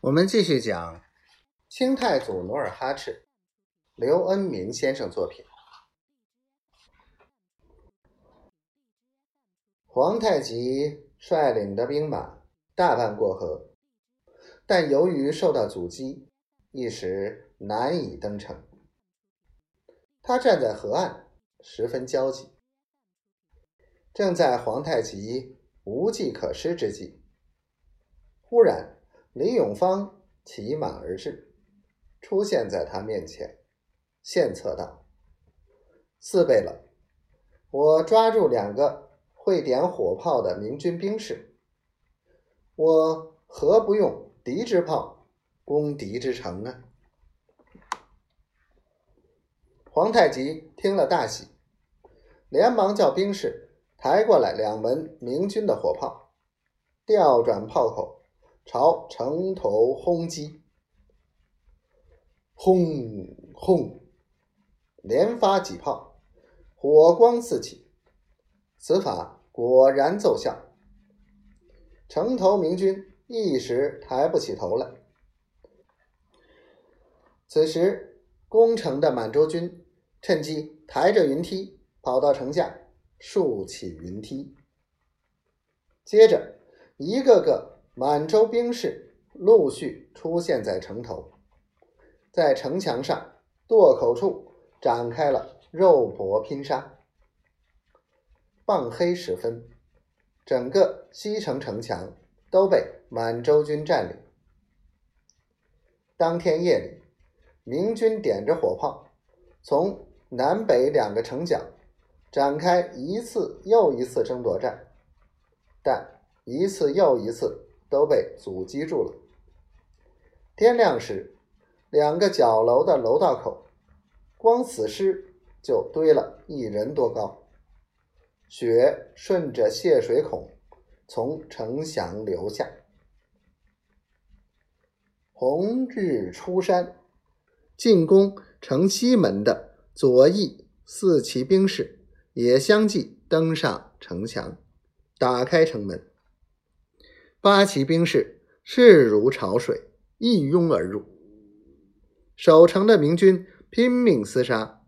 我们继续讲清太祖努尔哈赤，刘恩明先生作品。皇太极率领的兵马大半过河，但由于受到阻击，一时难以登城。他站在河岸，十分焦急。正在皇太极无计可施之际，忽然。李永芳骑马而至，出现在他面前，献策道：“四贝勒，我抓住两个会点火炮的明军兵士，我何不用敌之炮攻敌之城呢？”皇太极听了大喜，连忙叫兵士抬过来两门明军的火炮，调转炮口。朝城头轰击，轰轰，连发几炮，火光四起。此法果然奏效，城头明军一时抬不起头来。此时攻城的满洲军趁机抬着云梯跑到城下，竖起云梯，接着一个个。满洲兵士陆续出现在城头，在城墙上垛口处展开了肉搏拼杀。傍黑时分，整个西城城墙都被满洲军占领。当天夜里，明军点着火炮，从南北两个城角展开一次又一次争夺战，但一次又一次。都被阻击住了。天亮时，两个角楼的楼道口，光死尸就堆了一人多高，血顺着泄水孔从城墙流下。红日出山，进攻城西门的左翼四骑兵士也相继登上城墙，打开城门。八旗兵士势如潮水，一拥而入。守城的明军拼命厮杀，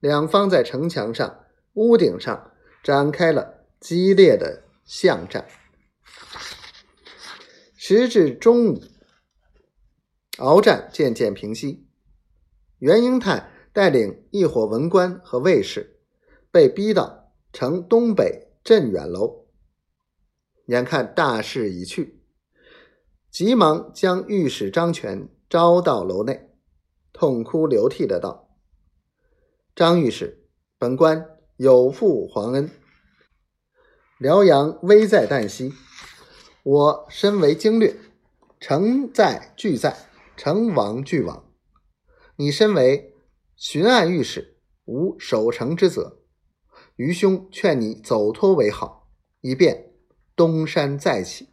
两方在城墙上、屋顶上展开了激烈的巷战。时至中午，鏖战渐渐平息。袁英泰带领一伙文官和卫士，被逼到城东北镇远楼。眼看大势已去，急忙将御史张权招到楼内，痛哭流涕的道：“张御史，本官有负皇恩，辽阳危在旦夕，我身为经略，城在俱在，城亡俱亡。你身为巡按御史，无守城之责，愚兄劝你走脱为好，以便。”东山再起。